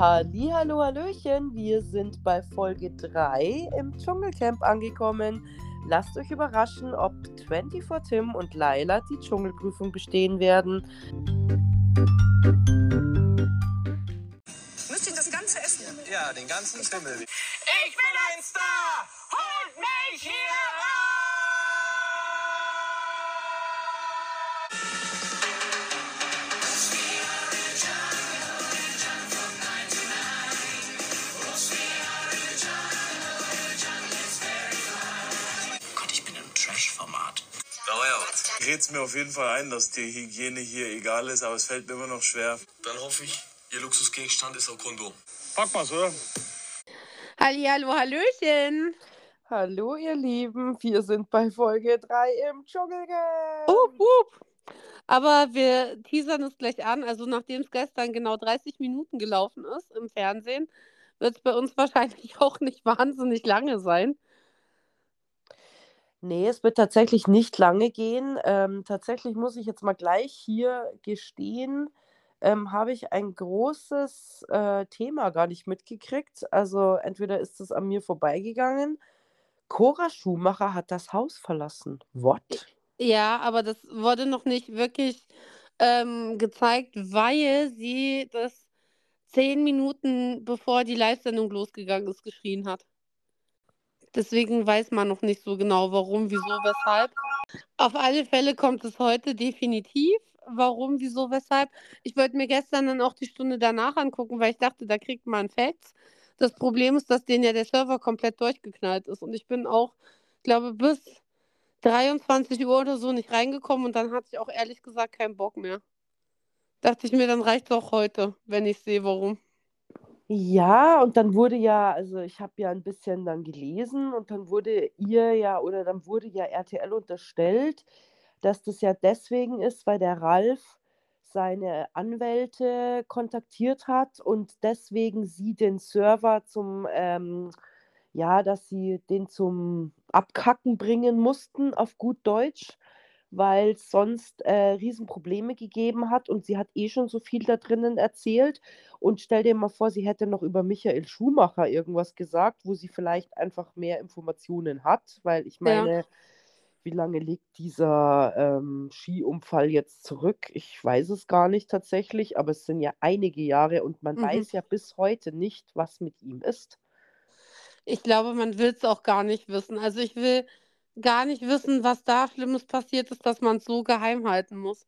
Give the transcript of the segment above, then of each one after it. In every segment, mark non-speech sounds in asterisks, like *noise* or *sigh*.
Hallo, Hallöchen, wir sind bei Folge 3 im Dschungelcamp angekommen. Lasst euch überraschen, ob 24 Tim und Laila die Dschungelprüfung bestehen werden. Müsst ihr das Ganze essen? Ja, den ganzen Schimmel. Ich bin ein Star! Holt mich hier Trash-Format. Ich red's mir auf jeden Fall ein, dass die Hygiene hier egal ist, aber es fällt mir immer noch schwer. Dann hoffe ich, Ihr Luxusgegenstand ist ein Kondom. Pack mal's, oder? Hallihallo, Hallöchen. Hallo, ihr Lieben, wir sind bei Folge 3 im Dschungelcamp. Up, up. Aber wir teasern es gleich an. Also, nachdem es gestern genau 30 Minuten gelaufen ist im Fernsehen, wird es bei uns wahrscheinlich *laughs* auch nicht wahnsinnig lange sein. Nee, es wird tatsächlich nicht lange gehen. Ähm, tatsächlich muss ich jetzt mal gleich hier gestehen, ähm, habe ich ein großes äh, Thema gar nicht mitgekriegt. Also entweder ist es an mir vorbeigegangen. Cora Schumacher hat das Haus verlassen. What? Ja, aber das wurde noch nicht wirklich ähm, gezeigt, weil sie das zehn Minuten bevor die Live-Sendung losgegangen ist, geschrien hat. Deswegen weiß man noch nicht so genau, warum, wieso, weshalb. Auf alle Fälle kommt es heute definitiv. Warum, wieso, weshalb. Ich wollte mir gestern dann auch die Stunde danach angucken, weil ich dachte, da kriegt man Facts. Das Problem ist, dass denen ja der Server komplett durchgeknallt ist. Und ich bin auch, glaube bis 23 Uhr oder so nicht reingekommen und dann hatte ich auch ehrlich gesagt keinen Bock mehr. Dachte ich mir, dann reicht es auch heute, wenn ich sehe, warum. Ja, und dann wurde ja, also ich habe ja ein bisschen dann gelesen und dann wurde ihr ja, oder dann wurde ja RTL unterstellt, dass das ja deswegen ist, weil der Ralf seine Anwälte kontaktiert hat und deswegen sie den Server zum, ähm, ja, dass sie den zum Abkacken bringen mussten, auf gut Deutsch, weil es sonst äh, Riesenprobleme gegeben hat und sie hat eh schon so viel da drinnen erzählt. Und stell dir mal vor, sie hätte noch über Michael Schumacher irgendwas gesagt, wo sie vielleicht einfach mehr Informationen hat, weil ich Ja. meine, wie lange liegt dieser ähm, Skiunfall jetzt zurück? Ich weiß es gar nicht tatsächlich, aber es sind ja einige Jahre und man Mhm. weiß ja bis heute nicht, was mit ihm ist. Ich glaube, man will es auch gar nicht wissen. Also ich will gar nicht wissen, was da Schlimmes passiert ist, dass man es so geheim halten muss.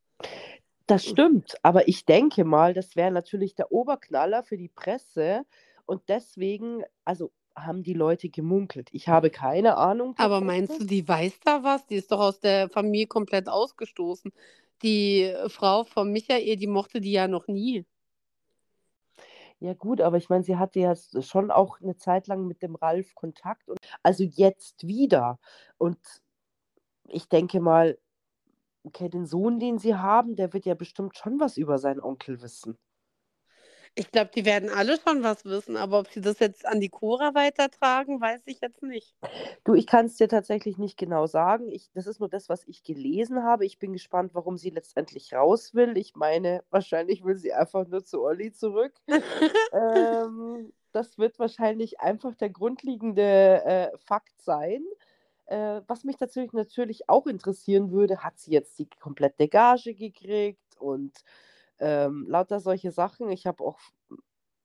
Das stimmt, aber ich denke mal, das wäre natürlich der Oberknaller für die Presse und deswegen, also haben die Leute gemunkelt. Ich habe keine Ahnung Aber meinst du, die weiß da was? Die ist doch aus der Familie komplett ausgestoßen. Die Frau von Michael, die mochte die ja noch nie. Ja gut, aber ich meine, sie hatte ja schon auch eine Zeit lang mit dem Ralf Kontakt und also jetzt wieder. Und ich denke mal, okay, den Sohn, den sie haben, der wird ja bestimmt schon was über seinen Onkel wissen. Ich glaube, die werden alle schon was wissen, aber ob sie das jetzt an die Cora weitertragen, weiß ich jetzt nicht. Du, ich kann es dir tatsächlich nicht genau sagen. Ich, das ist nur das, was ich gelesen habe. Ich bin gespannt, warum sie letztendlich raus will. Ich meine, wahrscheinlich will sie einfach nur zu Olli zurück. *laughs* ähm, das wird wahrscheinlich einfach der grundlegende äh, Fakt sein. Äh, was mich tatsächlich natürlich auch interessieren würde, hat sie jetzt die komplette Gage gekriegt und ähm, lauter solche Sachen. Ich habe auch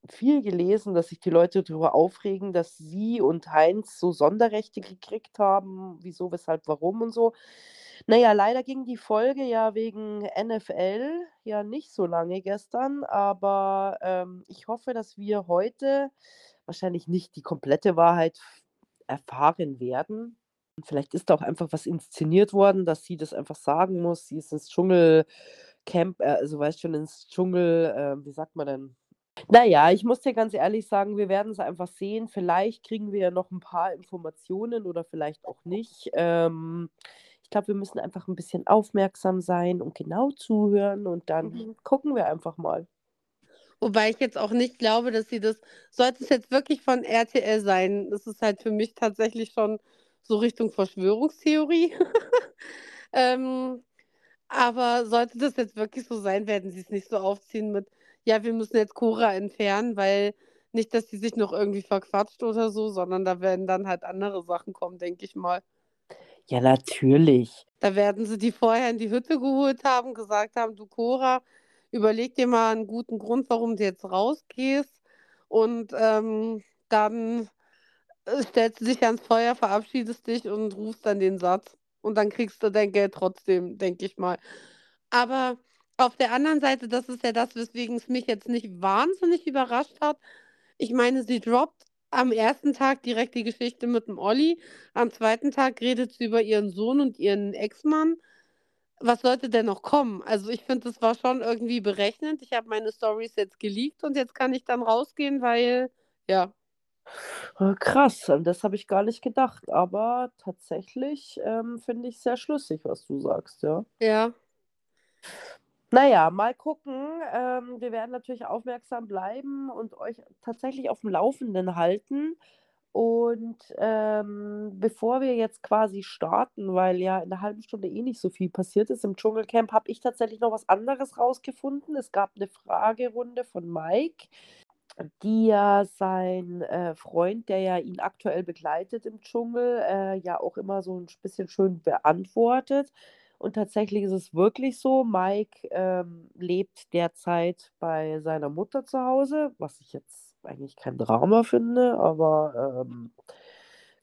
viel gelesen, dass sich die Leute darüber aufregen, dass sie und Heinz so Sonderrechte gekriegt haben, wieso, weshalb, warum und so. Naja, leider ging die Folge ja wegen NFL ja nicht so lange gestern, aber ähm, ich hoffe, dass wir heute wahrscheinlich nicht die komplette Wahrheit erfahren werden. Vielleicht ist da auch einfach was inszeniert worden, dass sie das einfach sagen muss. Sie ist ins Dschungelcamp, äh, also weißt schon, ins Dschungel, äh, wie sagt man denn? Naja, ich muss dir ganz ehrlich sagen, wir werden es einfach sehen. Vielleicht kriegen wir ja noch ein paar Informationen oder vielleicht auch nicht. Ähm, ich glaube, wir müssen einfach ein bisschen aufmerksam sein und genau zuhören und dann Mhm. gucken wir einfach mal. Wobei ich jetzt auch nicht glaube, dass sie das, sollte es jetzt wirklich von RTL sein, das ist halt für mich tatsächlich schon so Richtung Verschwörungstheorie. *laughs* ähm, aber sollte das jetzt wirklich so sein, werden sie es nicht so aufziehen mit, ja, wir müssen jetzt Cora entfernen, weil nicht, dass sie sich noch irgendwie verquatscht oder so, sondern da werden dann halt andere Sachen kommen, denke ich mal. Ja, natürlich. Da werden sie die vorher in die Hütte geholt haben, gesagt haben, du Cora, überleg dir mal einen guten Grund, warum du jetzt rausgehst. Und ähm, dann äh, stellst du dich ans Feuer, verabschiedest dich und rufst dann den Satz. Und dann kriegst du dein Geld trotzdem, denke ich mal. Aber auf der anderen Seite, das ist ja das, weswegen es mich jetzt nicht wahnsinnig überrascht hat. Ich meine, sie droppt am ersten Tag direkt die Geschichte mit dem Olli. Am zweiten Tag redet sie über ihren Sohn und ihren Ex-Mann. Was sollte denn noch kommen? Also ich finde, das war schon irgendwie berechnend. Ich habe meine Stories jetzt geleakt und jetzt kann ich dann rausgehen, weil, ja. Äh, Krass, an das habe ich gar nicht gedacht, aber tatsächlich ähm, finde ich sehr schlüssig, was du sagst, ja. Ja. Naja, mal gucken. Ähm, wir werden natürlich aufmerksam bleiben und euch tatsächlich auf dem Laufenden halten. Und ähm, bevor wir jetzt quasi starten, weil ja in einer halben Stunde eh nicht so viel passiert ist im Dschungelcamp, habe ich tatsächlich noch was anderes rausgefunden. Es gab eine Fragerunde von Mike, die ja sein äh, Freund, der ja ihn aktuell begleitet im Dschungel, äh, ja auch immer so ein bisschen schön beantwortet. Und tatsächlich ist es wirklich so, Mike ähm, lebt derzeit bei seiner Mutter zu Hause, was ich jetzt eigentlich kein Drama finde, aber ähm,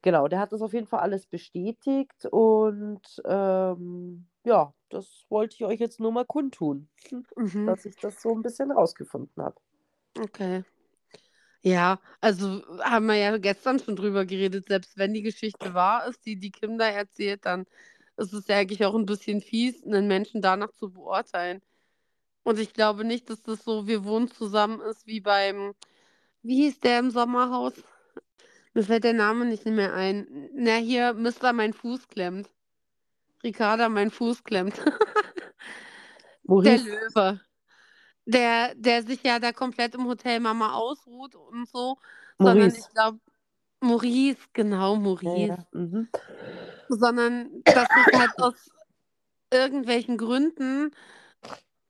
genau, der hat das auf jeden Fall alles bestätigt und ähm, ja, das wollte ich euch jetzt nur mal kundtun, Mhm. dass ich das so ein bisschen rausgefunden habe. Okay. Ja, also haben wir ja gestern schon drüber geredet, selbst wenn die Geschichte wahr ist, die die Kim da erzählt, dann ist es ja eigentlich auch ein bisschen fies, einen Menschen danach zu beurteilen. Und ich glaube nicht, dass das so, wir wohnen zusammen ist wie beim, wie hieß der im Sommerhaus? Mir fällt der Name nicht mehr ein. Na, hier, Mister, mein Fuß klemmt. Ricarda, mein Fuß klemmt. *laughs* Der Maurice, Löwe. Der, der sich ja da komplett im Hotel Mama ausruht und so. Sondern Maurice. ich glaube, Maurice, genau, Maurice. ja. Mhm. Sondern dass es halt aus irgendwelchen Gründen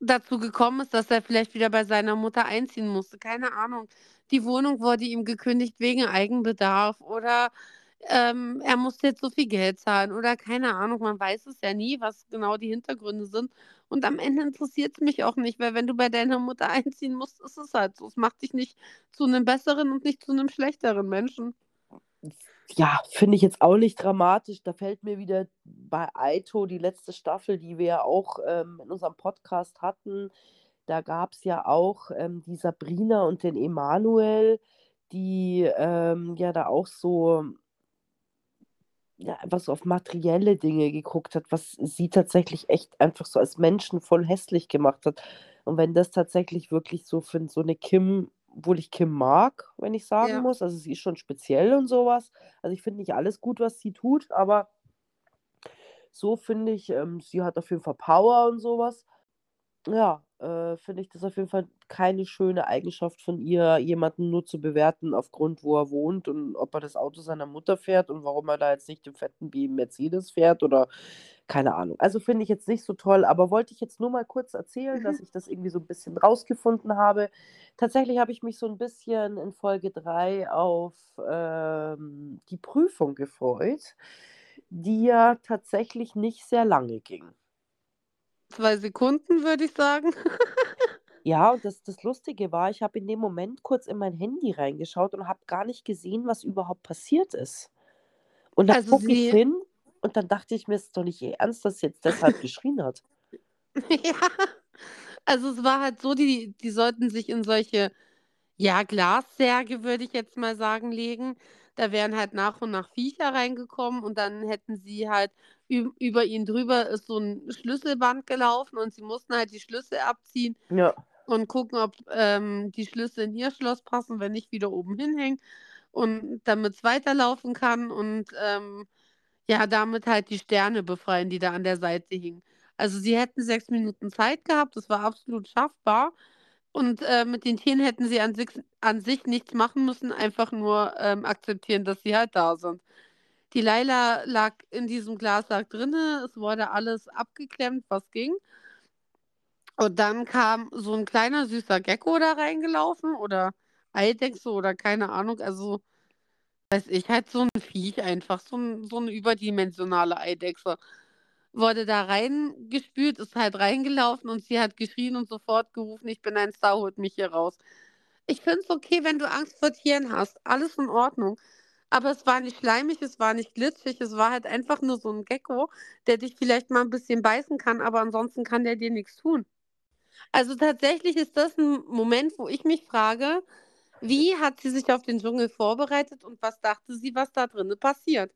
dazu gekommen ist, dass er vielleicht wieder bei seiner Mutter einziehen musste. Keine Ahnung. Die Wohnung wurde ihm gekündigt wegen Eigenbedarf oder ähm, er musste jetzt so viel Geld zahlen oder keine Ahnung. Man weiß es ja nie, was genau die Hintergründe sind. Und am Ende interessiert es mich auch nicht, weil wenn du bei deiner Mutter *laughs* einziehen musst, ist es halt so. Es macht dich nicht zu einem besseren und nicht zu einem schlechteren Menschen. Ja, finde ich jetzt auch nicht dramatisch. Da fällt mir wieder bei Aito die letzte Staffel, die wir ja auch ähm, in unserem Podcast hatten. Da gab es ja auch ähm, die Sabrina und den Emanuel, die ähm, ja da auch so ja, einfach so auf materielle Dinge geguckt hat, was sie tatsächlich echt einfach so als Menschen voll hässlich gemacht hat. Und wenn das tatsächlich wirklich so für so eine Kim, obwohl ich Kim mag, wenn ich sagen Ja. muss, also sie ist schon speziell und sowas. Also ich finde nicht alles gut, was sie tut, aber so finde ich, ähm, sie hat auf jeden Fall Power und sowas. Ja, äh, finde ich das auf jeden Fall keine schöne Eigenschaft von ihr, jemanden nur zu bewerten aufgrund, wo er wohnt und ob er das Auto seiner Mutter fährt und warum er da jetzt nicht den fetten BMW Mercedes fährt oder keine Ahnung. Also finde ich jetzt nicht so toll, aber wollte ich jetzt nur mal kurz erzählen, dass ich das irgendwie so ein bisschen rausgefunden habe. Tatsächlich habe ich mich so ein bisschen in Folge 3 auf ähm, die Prüfung gefreut, die ja tatsächlich nicht sehr lange ging. Zwei Sekunden, würde ich sagen. *laughs* Ja, und das, das Lustige war, ich habe in dem Moment kurz in mein Handy reingeschaut und habe gar nicht gesehen, was überhaupt passiert ist. Und dann Also gucke ich sie- hin und dann dachte ich mir, es ist doch nicht ihr Ernst, dass sie jetzt deshalb geschrien hat. *laughs* Ja, also es war halt so, die, die sollten sich in solche, ja, Glassärge, würde ich jetzt mal sagen, legen. Da wären halt nach und nach Viecher reingekommen und dann hätten sie halt über ihn drüber ist so ein Schlüsselband gelaufen und sie mussten halt die Schlüssel abziehen Ja, und gucken, ob ähm, die Schlüssel in ihr Schloss passen, wenn nicht wieder oben hinhängen und damit es weiterlaufen kann und ähm, ja, damit halt die Sterne befreien, die da an der Seite hingen. Also sie hätten sechs Minuten Zeit gehabt, das war absolut schaffbar. Und äh, mit den Tieren hätten sie an sich, an sich nichts machen müssen, einfach nur ähm, akzeptieren, dass sie halt da sind. Die Laila lag in diesem Glassack drinne, es wurde alles abgeklemmt, was ging. Und dann kam so ein kleiner süßer Gecko da reingelaufen oder Eidechse oder keine Ahnung, also weiß ich, halt so ein Viech einfach, so, so eine überdimensionale Eidechse. Wurde da reingespült, ist halt reingelaufen und sie hat geschrien und sofort gerufen, ich bin ein Star, holt mich hier raus. Ich finde es okay, wenn du Angst vor Tieren hast, alles in Ordnung. Aber es war nicht schleimig, es war nicht glitschig, es war halt einfach nur so ein Gecko, der dich vielleicht mal ein bisschen beißen kann, aber ansonsten kann der dir nichts tun. Also tatsächlich ist das ein Moment, wo ich mich frage, wie hat sie sich auf den Dschungel vorbereitet und was dachte sie, was da drinnen passiert?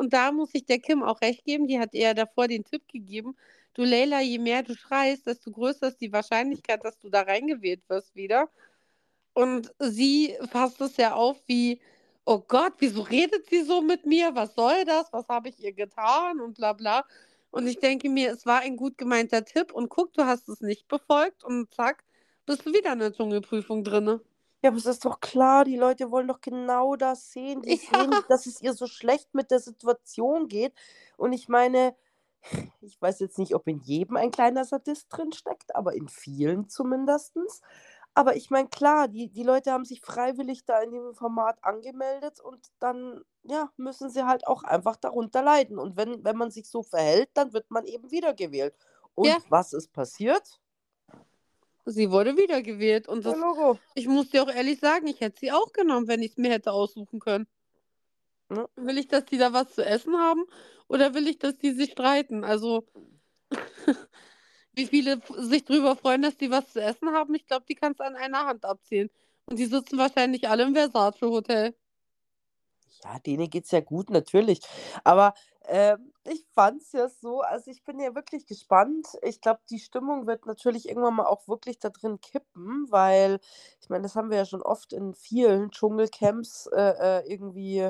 Und da muss ich der Kim auch recht geben, die hat eher davor den Tipp gegeben, du Leila, je mehr du schreist, desto größer ist die Wahrscheinlichkeit, dass du da reingewählt wirst wieder. Und sie fasst es ja auf wie, oh Gott, wieso redet sie so mit mir? Was soll das? Was habe ich ihr getan? Und bla bla. Und ich denke mir, es war ein gut gemeinter Tipp und guck, du hast es nicht befolgt und zack, bist du wieder in der Dschungelprüfung drinne. Ja, aber es ist doch klar, die Leute wollen doch genau das sehen. Die Ja. sehen, dass es ihr so schlecht mit der Situation geht. Und ich meine, ich weiß jetzt nicht, ob in jedem ein kleiner Sadist drin steckt, aber in vielen zumindestens. Aber ich meine, klar, die, die Leute haben sich freiwillig da in dem Format angemeldet und dann, ja, müssen sie halt auch einfach darunter leiden. Und wenn, wenn man sich so verhält, dann wird man eben wiedergewählt. Und Ja. was ist passiert? Sie wurde wiedergewählt und Ja, das, Logo. ich muss dir auch ehrlich sagen, ich hätte sie auch genommen, wenn ich es mir hätte aussuchen können. Ja. Will ich, dass die da was zu essen haben oder will ich, dass die sich streiten? Also, *laughs* wie viele sich drüber freuen, dass die was zu essen haben, ich glaube, die kannst du an einer Hand abzählen. Und die sitzen wahrscheinlich alle im Versace-Hotel. Ja, denen geht's ja gut, natürlich. Aber ähm, ich fand's ja so, also ich bin ja wirklich gespannt. Ich glaube, die Stimmung wird natürlich irgendwann mal auch wirklich da drin kippen, weil, ich meine, das haben wir ja schon oft in vielen Dschungelcamps äh, äh, irgendwie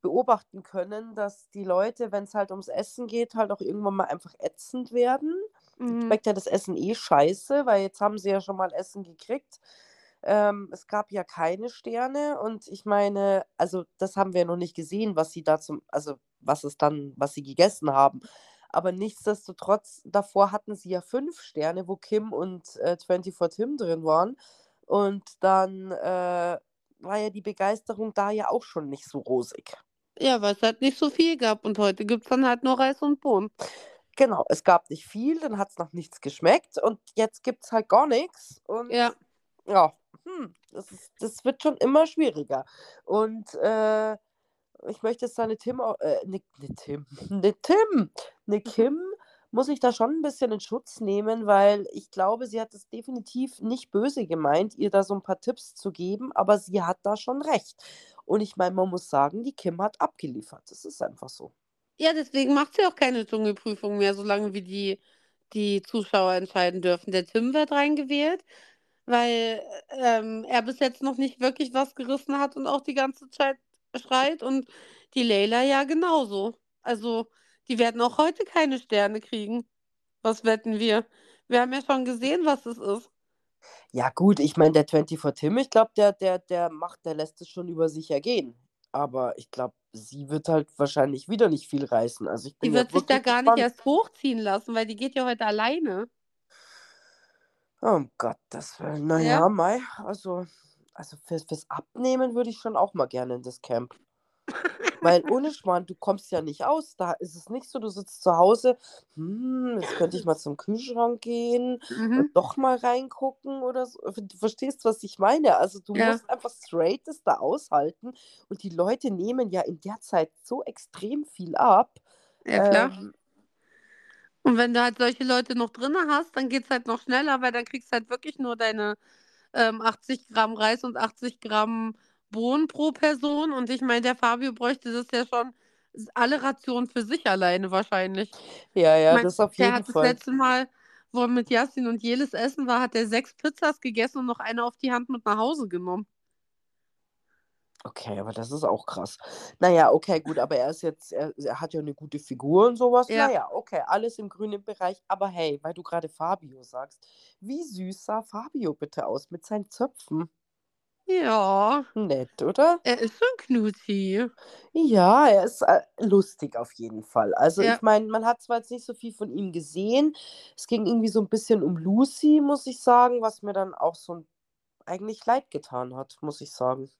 beobachten können, dass die Leute, wenn es halt ums Essen geht, halt auch irgendwann mal einfach ätzend werden. Mhm. Schmeckt ja das Essen eh scheiße, weil jetzt haben sie ja schon mal Essen gekriegt. Ähm, es gab ja keine Sterne und ich meine, also das haben wir noch nicht gesehen, was sie da zum, also was es dann, was sie gegessen haben. Aber nichtsdestotrotz, davor hatten sie ja fünf Sterne, wo Kim und äh, 24 Tim drin waren. Und dann äh, war ja die Begeisterung da ja auch schon nicht so rosig. Ja, weil es halt nicht so viel gab und heute gibt es dann halt nur Reis und Bohnen. Genau, es gab nicht viel, dann hat es nach nichts geschmeckt und jetzt gibt es halt gar nichts. Und Ja, ja, hm, das, ist, das wird schon immer schwieriger. Und äh, ich möchte jetzt eine Tim, äh, ne, ne Tim, *laughs* ne Tim, ne Kim muss ich da schon ein bisschen in Schutz nehmen, weil ich glaube, sie hat es definitiv nicht böse gemeint, ihr da so ein paar Tipps zu geben, aber sie hat da schon recht. Und ich meine, man muss sagen, die Kim hat abgeliefert. Das ist einfach so. Ja, deswegen macht sie auch keine Dschungelprüfung mehr, solange wie die, die Zuschauer entscheiden dürfen. Der Tim wird reingewählt, weil ähm, er bis jetzt noch nicht wirklich was gerissen hat und auch die ganze Zeit schreit. Und die Leila ja genauso. Also, die werden auch heute keine Sterne kriegen. Was wetten wir? Wir haben ja schon gesehen, was es ist. Ja, gut, ich meine, der 24 Tim, ich glaube, der, der, der macht, der lässt es schon über sich ergehen. Aber ich glaube, sie wird halt wahrscheinlich wieder nicht viel reißen. Also ich Die bin ja wird sich da gar nicht gespannt. erst hochziehen lassen, weil die geht ja heute alleine. Oh Gottes Willen. Naja, Ja. Mai, also, also fürs, fürs Abnehmen würde ich schon auch mal gerne in das Camp. Weil ohne *laughs* Schmarrn, du kommst ja nicht aus. Da ist es nicht so, du sitzt zu Hause, hm, jetzt könnte ich mal zum Kühlschrank gehen Mhm. und doch mal reingucken oder so. Du verstehst, was ich meine. Also du Ja. musst einfach straight das da aushalten. Und die Leute nehmen ja in der Zeit so extrem viel ab. Ja, klar. Ähm, Und wenn du halt solche Leute noch drin hast, dann geht es halt noch schneller, weil dann kriegst du halt wirklich nur deine ähm, 80 Gramm Reis und 80 Gramm Bohnen pro Person. Und ich meine, der Fabio bräuchte das ja schon alle Rationen für sich alleine wahrscheinlich. ja, ja, Ich mein, das auf der jeden hat das Fall. letzte Mal, wo er mit Yasin und Jelis essen war, hat er sechs Pizzas gegessen und noch eine auf die Hand mit nach Hause genommen. Okay, aber das ist auch krass. Naja, okay, gut, aber er ist jetzt, er, er hat ja eine gute Figur und sowas. Ja. Naja, okay, alles im grünen Bereich. Aber hey, weil du gerade Fabio sagst, wie süß sah Fabio bitte aus mit seinen Zöpfen? Ja, Nett, oder? er ist schon Knuti. Ja, er ist äh, lustig auf jeden Fall. Also Ja. ich meine, man hat zwar jetzt nicht so viel von ihm gesehen. Es ging irgendwie so ein bisschen um Lucy, muss ich sagen, was mir dann auch so eigentlich leid getan hat, muss ich sagen.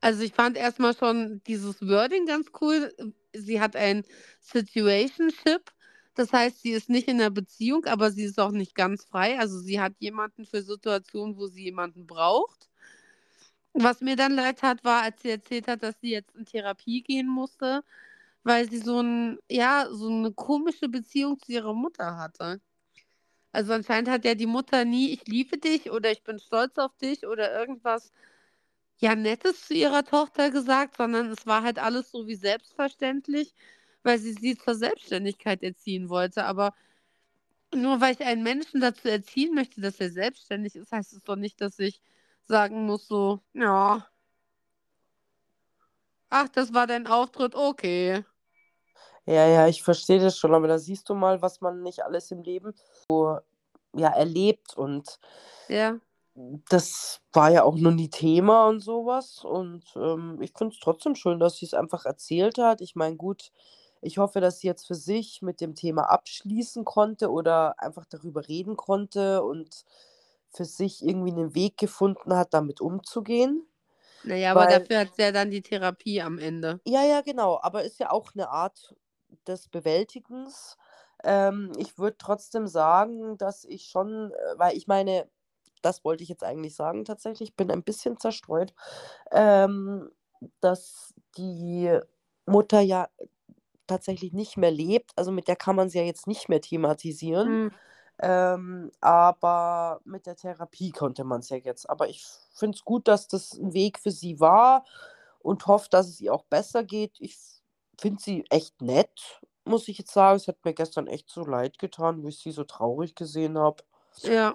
Also ich fand erstmal schon dieses Wording ganz cool. Sie hat ein Situationship. Das heißt, sie ist nicht in einer Beziehung, aber sie ist auch nicht ganz frei. Also sie hat jemanden für Situationen, wo sie jemanden braucht. Was mir dann leid tat, war, als sie erzählt hat, dass sie jetzt in Therapie gehen musste, weil sie so ein, ja, so eine komische Beziehung zu ihrer Mutter hatte. Also anscheinend hat ja die Mutter nie, ich liebe dich oder ich bin stolz auf dich oder irgendwas ja Nettes zu ihrer Tochter gesagt, sondern es war halt alles so wie selbstverständlich, weil sie sie zur Selbstständigkeit erziehen wollte. Aber nur weil ich einen Menschen dazu erziehen möchte, dass er selbstständig ist, heißt es doch nicht, dass ich sagen muss so, ja, ach, das war dein Auftritt, okay. Ja, ja, ich verstehe das schon, aber da siehst du mal, was man nicht alles im Leben so ja, erlebt und Ja, das war ja auch noch nie Thema und sowas. Und ähm, ich finde es trotzdem schön, dass sie es einfach erzählt hat. Ich meine, gut, ich hoffe, dass sie jetzt für sich mit dem Thema abschließen konnte oder einfach darüber reden konnte und für sich irgendwie einen Weg gefunden hat, damit umzugehen. naja, aber Weil- dafür hat sie ja dann die Therapie am Ende. Ja, ja, genau, aber ist ja auch eine Art des Bewältigens. Ähm, ich würde trotzdem sagen, dass ich schon, äh, weil ich meine, das wollte ich jetzt eigentlich sagen tatsächlich, ich bin ein bisschen zerstreut, ähm, dass die Mutter ja tatsächlich nicht mehr lebt. Also mit der kann man sie ja jetzt nicht mehr thematisieren. Hm. Ähm, aber mit der Therapie konnte man es ja jetzt. Aber ich finde es gut, dass das ein Weg für sie war und hoffe, dass es ihr auch besser geht. Ich finde sie echt nett, muss ich jetzt sagen. Es hat mir gestern echt so leid getan, wie ich sie so traurig gesehen habe. Ja.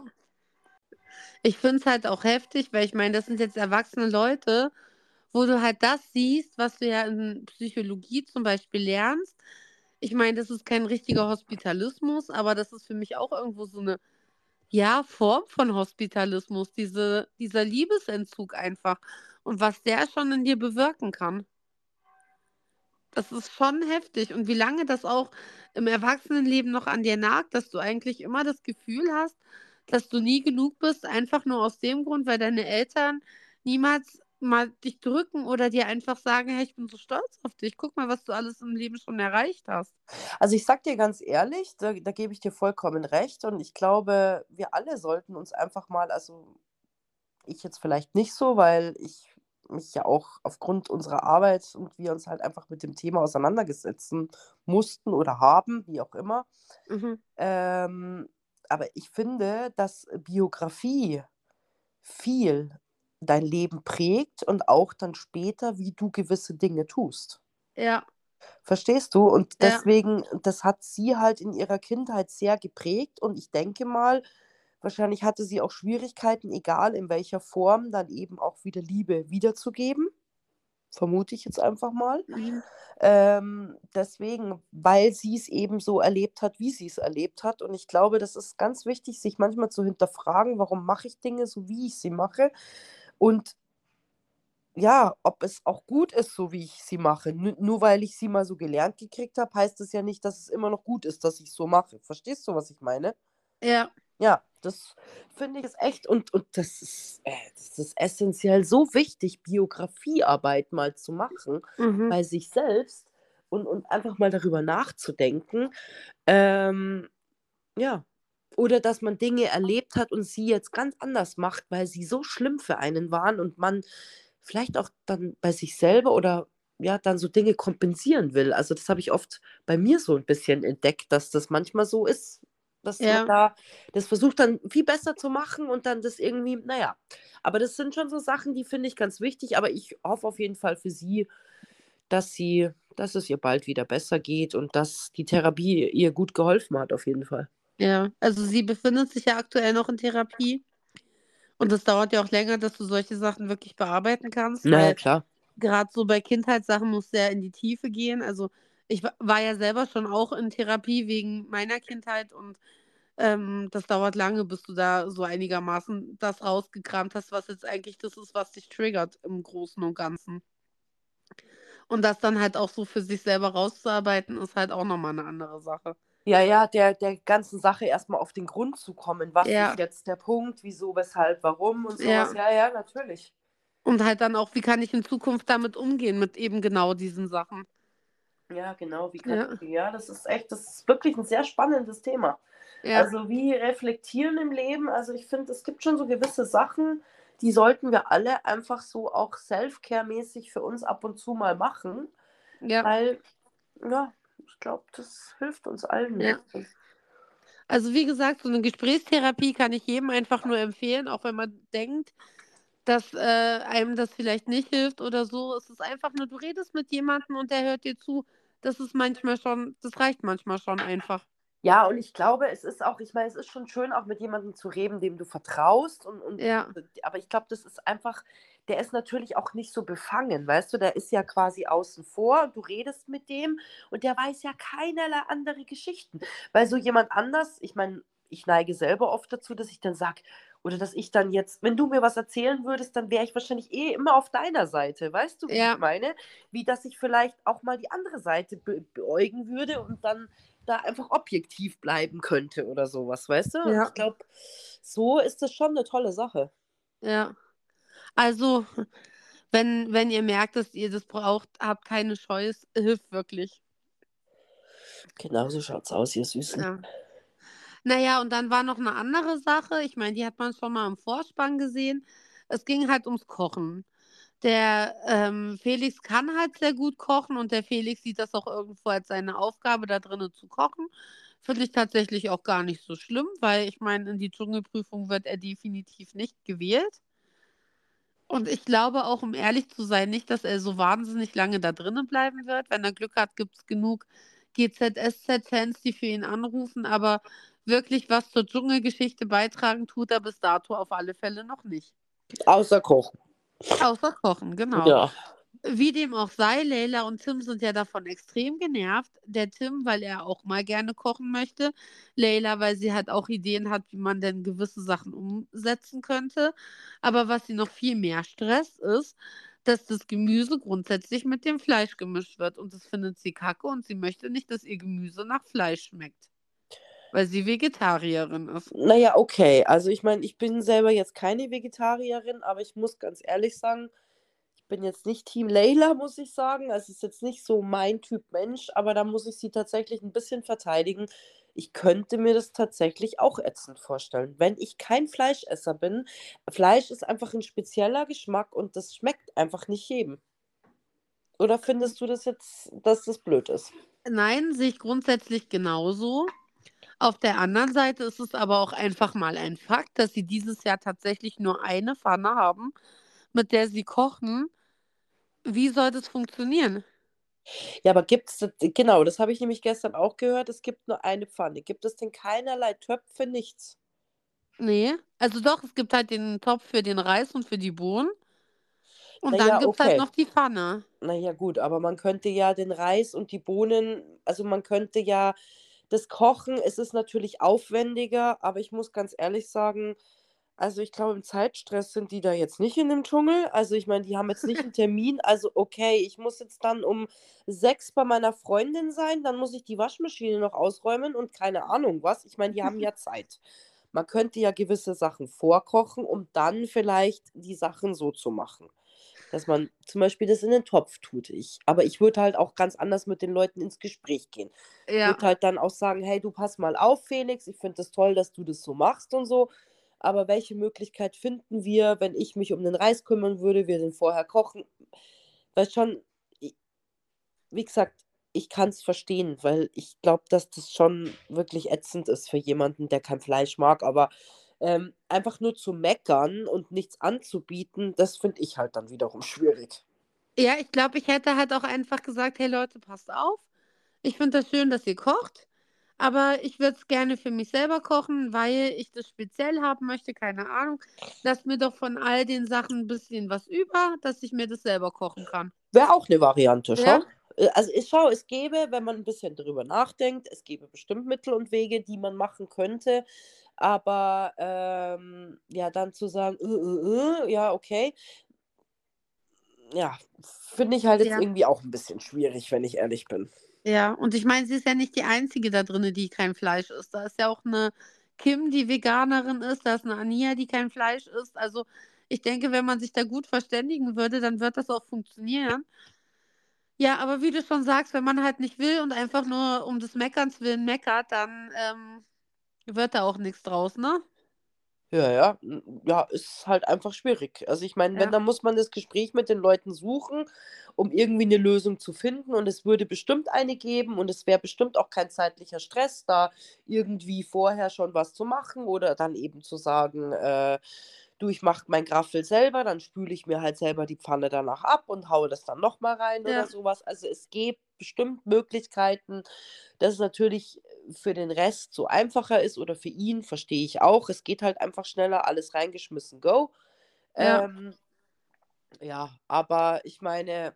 Ich finde es halt auch heftig, weil ich meine, das sind jetzt erwachsene Leute, wo du halt das siehst, was du ja in Psychologie zum Beispiel lernst. Ich meine, das ist kein richtiger Hospitalismus, aber das ist für mich auch irgendwo so eine, ja, Form von Hospitalismus, diese, dieser Liebesentzug einfach und was der schon in dir bewirken kann. Das ist schon heftig. Und wie lange das auch im Erwachsenenleben noch an dir nagt, dass du eigentlich immer das Gefühl hast, dass du nie genug bist, einfach nur aus dem Grund, weil deine Eltern niemals mal dich drücken oder dir einfach sagen, hey, ich bin so stolz auf dich, guck mal, was du alles im Leben schon erreicht hast. Also ich sag dir ganz ehrlich, da, da gebe ich dir vollkommen recht und ich glaube, wir alle sollten uns einfach mal, also ich jetzt vielleicht nicht so, weil ich mich ja auch aufgrund unserer Arbeit und wir uns halt einfach mit dem Thema auseinandergesetzen mussten oder haben, wie auch immer. Mhm. Ähm, aber ich finde, dass Biografie viel dein Leben prägt und auch dann später, wie du gewisse Dinge tust. Ja, Verstehst du? Und Ja. deswegen, das hat sie halt in ihrer Kindheit sehr geprägt und ich denke mal, wahrscheinlich hatte sie auch Schwierigkeiten, egal in welcher Form, dann eben auch wieder Liebe wiederzugeben. Vermute ich jetzt einfach mal. mhm. Ähm, deswegen, weil sie es eben so erlebt hat, wie sie es erlebt hat. Und ich glaube, das ist ganz wichtig, sich manchmal zu hinterfragen, warum mache ich Dinge so, wie ich sie mache. Und ja, ob es auch gut ist, so wie ich sie mache. N nur weil ich sie mal so gelernt gekriegt habe, heißt es ja nicht, dass es immer noch gut ist, dass ich so mache. Verstehst du, was ich meine? ja, Ja, das finde ich ist echt und, und das ist, äh, das ist essentiell so wichtig, Biografiearbeit mal zu machen mhm. bei sich selbst und, und einfach mal darüber nachzudenken. Ähm, ja. Oder dass man Dinge erlebt hat und sie jetzt ganz anders macht, weil sie so schlimm für einen waren und man vielleicht auch dann bei sich selber oder ja, dann so Dinge kompensieren will. Also das habe ich oft bei mir so ein bisschen entdeckt, dass das manchmal so ist, dass Ja. man da das versucht dann viel besser zu machen und dann das irgendwie, naja. Aber das sind schon so Sachen, die finde ich ganz wichtig, aber ich hoffe auf jeden Fall für sie, dass sie, dass es ihr bald wieder besser geht und dass die Therapie ihr gut geholfen hat, auf jeden Fall. Ja, also sie befindet sich ja aktuell noch in Therapie. Und es dauert ja auch länger, dass du solche Sachen wirklich bearbeiten kannst, Na ja, weil klar. gerade so bei Kindheitssachen muss sehr in die Tiefe gehen. Also ich wa- war ja selber schon auch in Therapie wegen meiner Kindheit und Ähm, das dauert lange, bis du da so einigermaßen das rausgekramt hast, was jetzt eigentlich das ist, was dich triggert im Großen und Ganzen. Und das dann halt auch so für sich selber rauszuarbeiten, ist halt auch nochmal eine andere Sache. Ja, ja, der, der ganzen Sache erstmal auf den Grund zu kommen. Was Ja. ist jetzt der Punkt? Wieso, weshalb, warum und Ja. sowas. Ja, ja, natürlich. Und halt dann auch, wie kann ich in Zukunft damit umgehen, mit eben genau diesen Sachen. Ja, genau. Wie Ja. ja, das ist echt, das ist wirklich ein sehr spannendes Thema. Ja, Also wie reflektieren im Leben. Also ich finde, es gibt schon so gewisse Sachen, die sollten wir alle einfach so auch Self-Care-mäßig für uns ab und zu mal machen. ja. Weil, ja, ich glaube, das hilft uns allen. Ja. Also wie gesagt, so eine Gesprächstherapie kann ich jedem einfach nur empfehlen, auch wenn man denkt, dass äh, einem das vielleicht nicht hilft oder so. Es ist einfach nur, du redest mit jemandem und der hört dir zu. Das ist manchmal schon, das reicht manchmal schon einfach. Ja, und ich glaube, es ist auch, ich meine, es ist schon schön, auch mit jemandem zu reden, dem du vertraust. Und, und Ja. aber ich glaube, das ist einfach, der ist natürlich auch nicht so befangen, weißt du, der ist ja quasi außen vor und du redest mit dem und der weiß ja keinerlei andere Geschichten. Weil so jemand anders, ich meine, ich neige selber oft dazu, dass ich dann sage, oder dass ich dann jetzt, wenn du mir was erzählen würdest, dann wäre ich wahrscheinlich eh immer auf deiner Seite, weißt du, wie Ja. ich meine? Wie dass ich vielleicht auch mal die andere Seite be beäugen würde und dann da einfach objektiv bleiben könnte oder sowas, weißt du? Und Ja. ich glaube, so ist das schon eine tolle Sache. Ja. Also, wenn, wenn ihr merkt, dass ihr das braucht, habt keine Scheu, es hilft wirklich. Genau so schaut's aus, ihr Süßen. Ja. Naja, und dann war noch eine andere Sache. Ich meine, die hat man schon mal im Vorspann gesehen. Es ging halt ums Kochen. Der ähm, Felix kann halt sehr gut kochen und der Felix sieht das auch irgendwo als seine Aufgabe, da drinnen zu kochen. Finde ich tatsächlich auch gar nicht so schlimm, weil ich meine, in die Dschungelprüfung wird er definitiv nicht gewählt. Und ich glaube auch, um ehrlich zu sein, nicht, dass er so wahnsinnig lange da drinnen bleiben wird. Wenn er Glück hat, gibt es genug GZSZ-Fans, die für ihn anrufen. Aber wirklich was zur Dschungelgeschichte beitragen, tut er bis dato auf alle Fälle noch nicht. Außer Kochen. Außer Kochen, genau. Ja. Wie dem auch sei, Leila und Tim sind ja davon extrem genervt. Der Tim, weil er auch mal gerne kochen möchte. Leila, weil sie halt auch Ideen hat, wie man denn gewisse Sachen umsetzen könnte. Aber was sie noch viel mehr stresst, ist, dass das Gemüse grundsätzlich mit dem Fleisch gemischt wird. Und das findet sie kacke und sie möchte nicht, dass ihr Gemüse nach Fleisch schmeckt. Weil sie Vegetarierin ist. Naja, okay. Also ich meine, ich bin selber jetzt keine Vegetarierin, aber ich muss ganz ehrlich sagen, ich bin jetzt nicht Team Layla, muss ich sagen. Also es ist jetzt nicht so mein Typ Mensch, aber da muss ich sie tatsächlich ein bisschen verteidigen. Ich könnte mir das tatsächlich auch ätzend vorstellen, wenn ich kein Fleischesser bin. Fleisch ist einfach ein spezieller Geschmack und das schmeckt einfach nicht jedem. Oder findest du das jetzt, dass das blöd ist? Nein, sehe ich grundsätzlich genauso. Auf der anderen Seite ist es aber auch einfach mal ein Fakt, dass sie dieses Jahr tatsächlich nur eine Pfanne haben, mit der sie kochen. Wie soll das funktionieren? Ja, aber gibt es, genau, das habe ich nämlich gestern auch gehört, es gibt nur eine Pfanne. Gibt es denn keinerlei Töpfe, nichts? Nee, also doch, es gibt halt den Topf für den Reis und für die Bohnen. Und Na dann gibt es halt okay. noch die Pfanne. Naja, gut, aber man könnte ja den Reis und die Bohnen, also man könnte ja das kochen. Es ist natürlich aufwendiger, aber ich muss ganz ehrlich sagen, also ich glaube, im Zeitstress sind die da jetzt nicht in dem Dschungel. Also ich meine, die haben jetzt nicht *laughs* einen Termin. Also okay, ich muss jetzt dann um sechs bei meiner Freundin sein, dann muss ich die Waschmaschine noch ausräumen und keine Ahnung was. Ich meine, die haben ja *laughs* Zeit. Man könnte ja gewisse Sachen vorkochen, um dann vielleicht die Sachen so zu machen. Dass man zum Beispiel das in den Topf tut. Ich. Aber ich würde halt auch ganz anders mit den Leuten ins Gespräch gehen. Ich Ja, würde halt dann auch sagen, hey, du pass mal auf, Felix, ich finde es das toll, dass du das so machst und so. Aber welche Möglichkeit finden wir, wenn ich mich um den Reis kümmern würde, wir den vorher kochen? Weil schon, i- wie gesagt, ich kann es verstehen, weil ich glaube, dass das schon wirklich ätzend ist für jemanden, der kein Fleisch mag. Aber ähm, einfach nur zu meckern und nichts anzubieten, das finde ich halt dann wiederum schwierig. ja, ich glaube, ich hätte halt auch einfach gesagt, hey Leute, passt auf. Ich finde das schön, dass ihr kocht. Aber ich würde es gerne für mich selber kochen, weil ich das speziell haben möchte, keine Ahnung. Lass mir doch von all den Sachen ein bisschen was über, dass ich mir das selber kochen kann. Wäre auch eine Variante, schau. Ja. Äh, Also ich schau, es gäbe, wenn man ein bisschen drüber nachdenkt, es gäbe bestimmt Mittel und Wege, die man machen könnte. Aber ähm, ja, dann zu sagen, äh, äh, äh, ja, okay, ja, finde ich halt jetzt Ja. irgendwie auch ein bisschen schwierig, wenn ich ehrlich bin. Ja, und ich meine, sie ist ja nicht die Einzige da drin, die kein Fleisch isst. Da ist ja auch eine Kim, die Veganerin ist, da ist eine Ania, die kein Fleisch isst. Also ich denke, wenn man sich da gut verständigen würde, dann wird das auch funktionieren. Ja, aber wie du schon sagst, wenn man halt nicht will und einfach nur um des Meckerns willen meckert, dann ähm, wird da auch nichts draus, ne? Ja, ja, ja, ist halt einfach schwierig. Also ich meine, wenn, Ja. dann muss man das Gespräch mit den Leuten suchen, um irgendwie eine Lösung zu finden. Und es würde bestimmt eine geben und es wäre bestimmt auch kein zeitlicher Stress, da irgendwie vorher schon was zu machen oder dann eben zu sagen, äh, du, ich mache mein Graffel selber, dann spüle ich mir halt selber die Pfanne danach ab und haue das dann nochmal rein Ja. oder sowas. Also es gibt bestimmt Möglichkeiten, dass es natürlich für den Rest so einfacher ist oder für ihn, verstehe ich auch. Es geht halt einfach schneller, alles reingeschmissen, go. Ja. Ähm, ja, aber ich meine,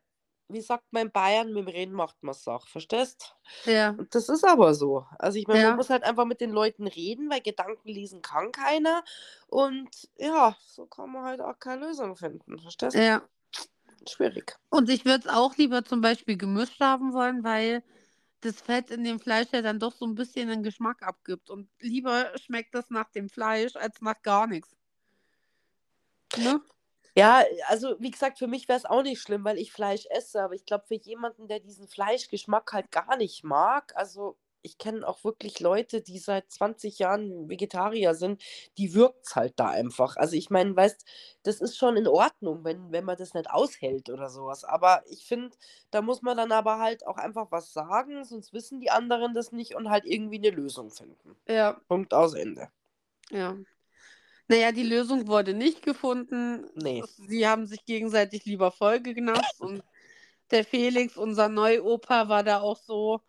wie sagt man in Bayern, mit dem Reden macht man es auch, verstehst? Ja. Und das ist aber so. Also ich meine, Ja. man muss halt einfach mit den Leuten reden, weil Gedanken lesen kann keiner. Und ja, so kann man halt auch keine Lösung finden, verstehst? Ja. Schwierig. Und ich würde es auch lieber zum Beispiel gemischt haben wollen, weil das Fett in dem Fleisch ja dann doch so ein bisschen den Geschmack abgibt. Und lieber schmeckt das nach dem Fleisch als nach gar nichts. Ne? Ja, also wie gesagt, für mich wäre es auch nicht schlimm, weil ich Fleisch esse, aber ich glaube, für jemanden, der diesen Fleischgeschmack halt gar nicht mag, also ich kenne auch wirklich Leute, die seit 20 Jahren Vegetarier sind, die wirkt es halt da einfach. Also ich meine, weißt, das ist schon in Ordnung, wenn, wenn man das nicht aushält oder sowas. Aber ich finde, da muss man dann aber halt auch einfach was sagen, sonst wissen die anderen das nicht und halt irgendwie eine Lösung finden. Ja, Punkt aus Ende. ja. Naja, die Lösung wurde nicht gefunden. Nee. Sie haben sich gegenseitig lieber vollgenascht und der Felix, unser Neuopa, war da auch so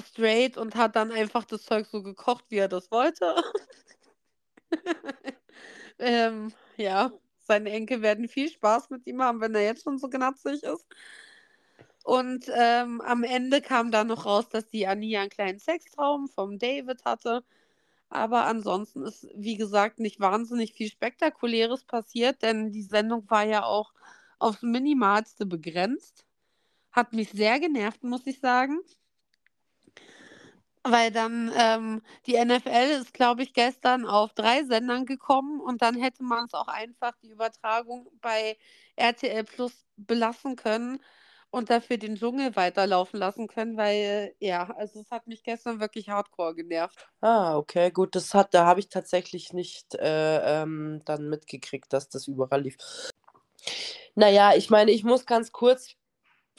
straight und hat dann einfach das Zeug so gekocht, wie er das wollte. *laughs* ähm, ja, seine Enkel werden viel Spaß mit ihm haben, wenn er jetzt schon so gnatzig ist. Und ähm, am Ende kam dann noch raus, dass die Ania einen kleinen Sextraum vom David hatte. Aber ansonsten ist, wie gesagt, nicht wahnsinnig viel Spektakuläres passiert, denn die Sendung war ja auch aufs Minimalste begrenzt. Hat mich sehr genervt, muss ich sagen. Weil dann ähm, die NFL ist, glaube ich, gestern auf drei Sendern gekommen und dann hätte man es auch einfach die Übertragung bei RTL Plus belassen können und dafür den Dschungel weiterlaufen lassen können, weil ja, also es hat mich gestern wirklich hardcore genervt. Ah, okay, gut, das hat, da habe ich tatsächlich nicht äh, ähm, dann mitgekriegt, dass das überall lief. Naja, ich meine, ich muss ganz kurz,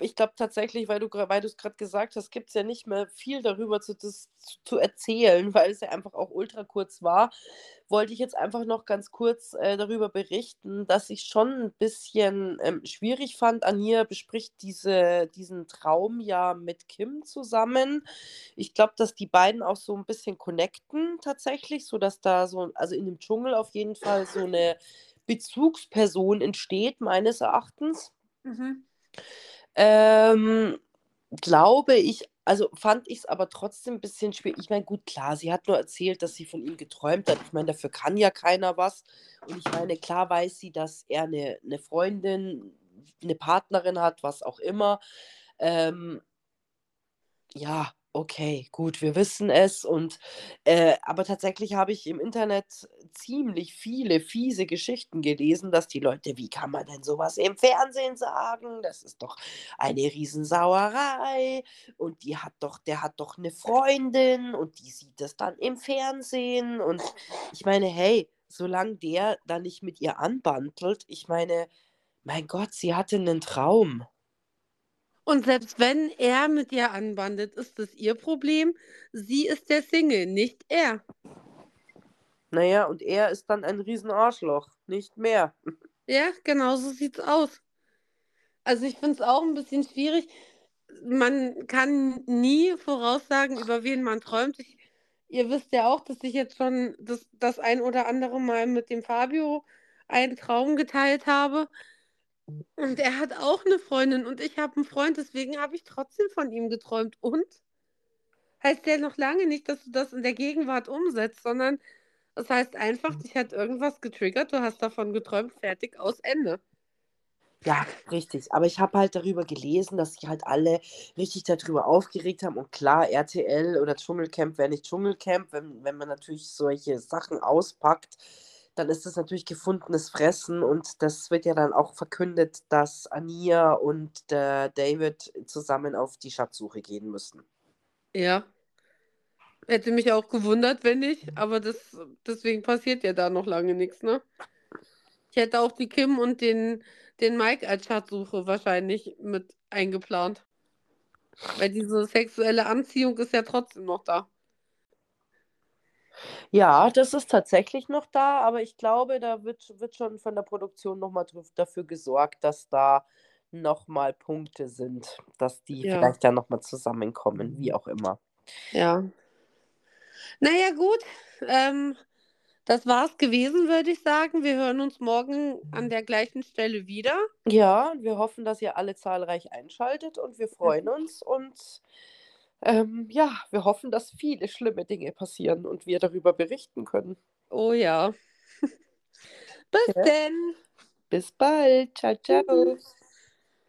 ich glaube tatsächlich, weil du weil du es gerade gesagt hast, gibt es ja nicht mehr viel darüber zu, das, zu erzählen, *laughs* weil es ja einfach auch ultra kurz war. Wollte ich jetzt einfach noch ganz kurz äh, darüber berichten, dass ich schon ein bisschen ähm, schwierig fand. Ania bespricht diese, diesen Traum ja mit Kim zusammen. Ich glaube, dass die beiden auch so ein bisschen connecten tatsächlich, so dass da so, also in dem Dschungel auf jeden Fall so eine *laughs* Bezugsperson entsteht, meines Erachtens. Mhm. Ähm, glaube ich, also fand ich es aber trotzdem ein bisschen schwierig. Ich meine, gut, klar, sie hat nur erzählt, dass sie von ihm geträumt hat. Ich meine, dafür kann ja keiner was. Und ich meine, klar weiß sie, dass er eine, eine Freundin, eine Partnerin hat, was auch immer. Ähm, ja, okay, gut, wir wissen es. Und äh, aber tatsächlich habe ich im Internet ziemlich viele fiese Geschichten gelesen, dass die Leute, wie kann man denn sowas im Fernsehen sagen? Das ist doch eine Riesensauerei. Und die hat doch, der hat doch eine Freundin und die sieht das dann im Fernsehen. Und ich meine, hey, solange der da nicht mit ihr anbandelt, ich meine, mein Gott, sie hatte einen Traum. Und selbst wenn er mit ihr anbandet, ist es ihr Problem. Sie ist der Single, nicht er. Naja, und er ist dann ein Riesenarschloch, nicht mehr. Ja, genau so sieht's aus. Also ich finde es auch ein bisschen schwierig. Man kann nie voraussagen, über wen man träumt. Ich, ihr wisst ja auch, dass ich jetzt schon das, das ein oder andere Mal mit dem Fabio einen Traum geteilt habe. Und er hat auch eine Freundin und ich habe einen Freund, deswegen habe ich trotzdem von ihm geträumt. Und heißt ja noch lange nicht, dass du das in der Gegenwart umsetzt, sondern das heißt einfach, dich hat irgendwas getriggert, du hast davon geträumt, fertig, aus Ende. Ja, richtig. Aber ich habe halt darüber gelesen, dass sich halt alle richtig darüber aufgeregt haben. Und klar, RTL oder Dschungelcamp wäre nicht Dschungelcamp, wenn, wenn man natürlich solche Sachen auspackt, dann ist das natürlich gefundenes Fressen. Und das wird ja dann auch verkündet, dass Ania und der David zusammen auf die Schatzsuche gehen müssen. Ja. Hätte mich auch gewundert, wenn nicht, aber das, deswegen passiert ja da noch lange nichts, ne? Ich hätte auch die Kim und den, den Mike als Schatzsuche wahrscheinlich mit eingeplant. Weil diese sexuelle Anziehung ist ja trotzdem noch da. Ja, das ist tatsächlich noch da, aber ich glaube, da wird, wird schon von der Produktion nochmal dafür gesorgt, dass da nochmal Punkte sind, dass die Ja. vielleicht ja nochmal zusammenkommen, wie auch immer. Ja. Naja, gut. Ähm, das war's gewesen, würde ich sagen. Wir hören uns morgen an der gleichen Stelle wieder. Ja, und wir hoffen, dass ihr alle zahlreich einschaltet und wir freuen uns und ähm, ja, wir hoffen, dass viele schlimme Dinge passieren und wir darüber berichten können. Oh ja. *laughs* Bis Ja. denn. Bis bald. Ciao, ciao. Tschüss.